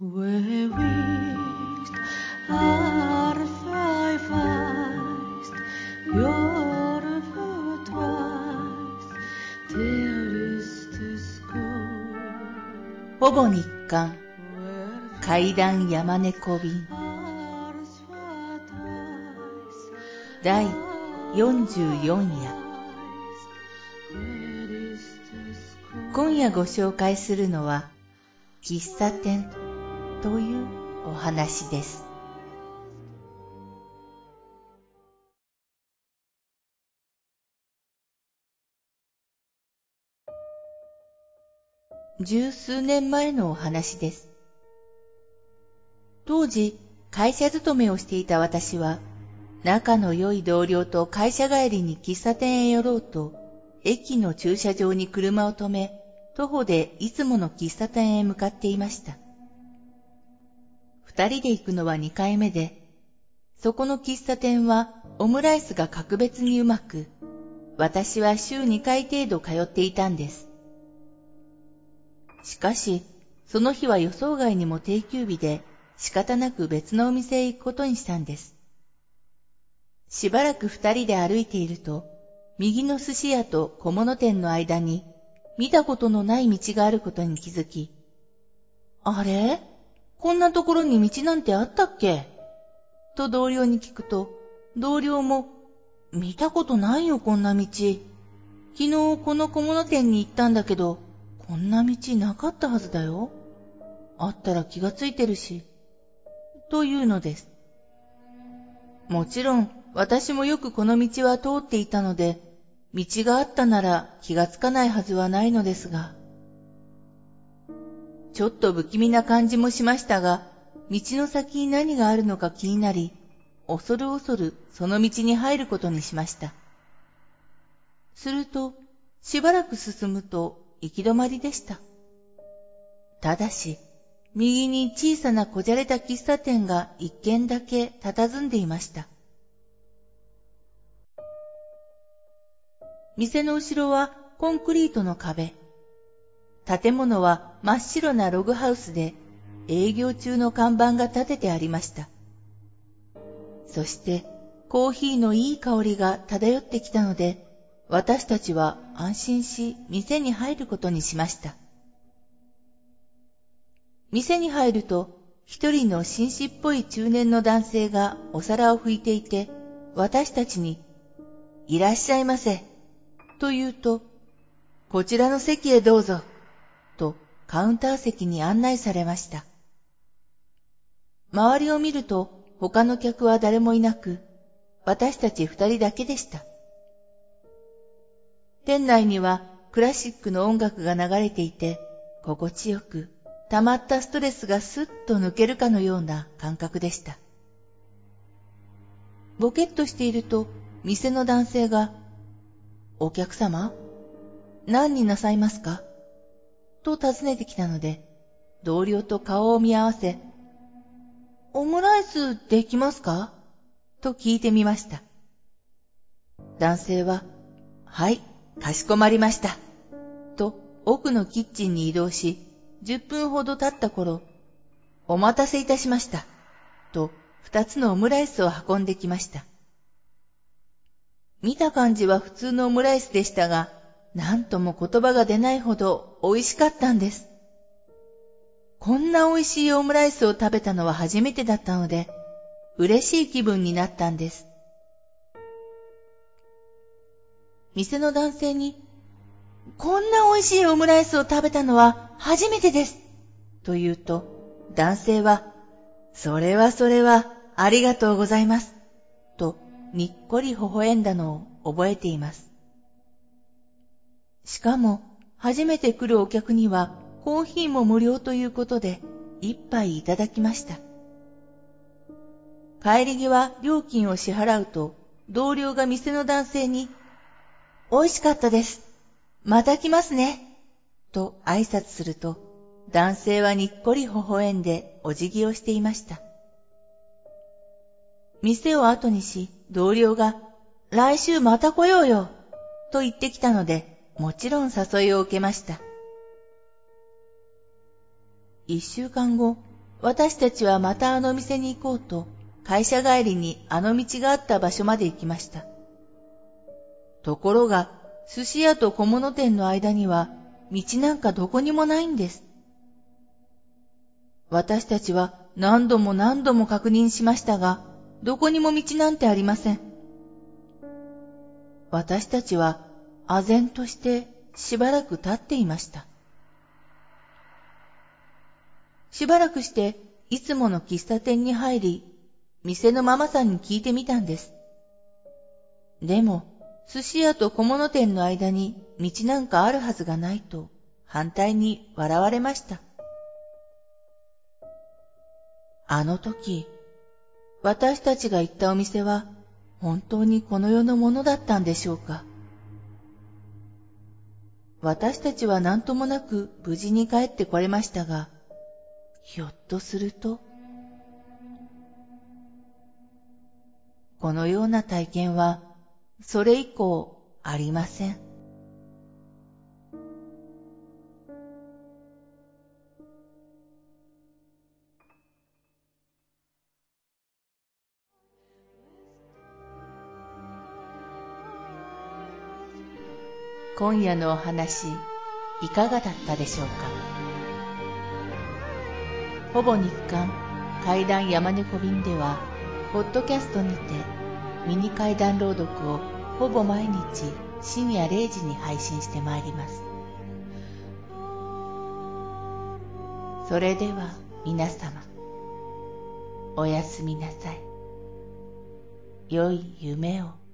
ほぼ日韓階段山猫便第44夜今夜ご紹介するのは喫茶店というお話です十数年前のお話です当時会社勤めをしていた私は仲の良い同僚と会社帰りに喫茶店へ寄ろうと駅の駐車場に車を止め徒歩でいつもの喫茶店へ向かっていました。二人で行くのは二回目で、そこの喫茶店はオムライスが格別にうまく、私は週二回程度通っていたんです。しかし、その日は予想外にも定休日で仕方なく別のお店へ行くことにしたんです。しばらく二人で歩いていると、右の寿司屋と小物店の間に見たことのない道があることに気づき、あれ？こんなところに道なんてあったっけ？と同僚に聞くと、同僚も、見たことないよこんな道。昨日この小物店に行ったんだけど、こんな道なかったはずだよ。あったら気がついてるし。というのです。もちろん、私もよくこの道は通っていたので、道があったなら気がつかないはずはないのですが。ちょっと不気味な感じもしましたが、道の先に何があるのか気になり、恐る恐るその道に入ることにしました。すると、しばらく進むと行き止まりでした。ただし、右に小さなこじゃれた喫茶店が一軒だけ佇んでいました。店の後ろはコンクリートの壁。建物は真っ白なログハウスで営業中の看板が立ててありました。そしてコーヒーのいい香りが漂ってきたので、私たちは安心し店に入ることにしました。店に入ると一人の紳士っぽい中年の男性がお皿を拭いていて、私たちに、いらっしゃいませ、と言うと、こちらの席へどうぞ、カウンター席に案内されました。周りを見ると他の客は誰もいなく、私たち二人だけでした。店内にはクラシックの音楽が流れていて、心地よく、溜まったストレスがスッと抜けるかのような感覚でした。ボケっとしていると、店の男性が、お客様？何になさいますか？と尋ねてきたので、同僚と顔を見合わせ、オムライスできますか？と聞いてみました。男性は、はい、かしこまりました。と奥のキッチンに移動し、10分ほど経った頃、お待たせいたしました。と二つのオムライスを運んできました。見た感じは普通のオムライスでしたが、なんとも言葉が出ないほど美味しかったんです。こんな美味しいオムライスを食べたのは初めてだったので、嬉しい気分になったんです。店の男性に、こんな美味しいオムライスを食べたのは初めてです。と言うと、男性は、それはそれはありがとうございます。とにっこり微笑んだのを覚えています。しかも、初めて来るお客にはコーヒーも無料ということで、一杯いただきました。帰り際料金を支払うと、同僚が店の男性に、美味しかったです。また来ますね。と挨拶すると、男性はにっこり微笑んでお辞儀をしていました。店を後にし、同僚が、来週また来ようよ、と言ってきたので、もちろん誘いを受けました。一週間後、私たちはまたあの店に行こうと、会社帰りにあの道があった場所まで行きました。ところが、寿司屋と小物店の間には、道なんかどこにもないんです。私たちは何度も何度も確認しましたが、どこにも道なんてありません。私たちは、唖然としてしばらく立っていました。しばらくして、いつもの喫茶店に入り、店のママさんに聞いてみたんです。でも、寿司屋と小物店の間に道なんかあるはずがないと反対に笑われました。あの時、私たちが行ったお店は本当にこの世のものだったんでしょうか私たちは何ともなく無事に帰ってこれましたが、ひょっとすると、このような体験はそれ以降ありません。今夜のお話いかがだったでしょうか？ほぼ日刊怪談山猫便ではポッドキャストにてミニ怪談朗読をほぼ毎日深夜0時に配信してまいります。それでは皆様おやすみなさい。良い夢を。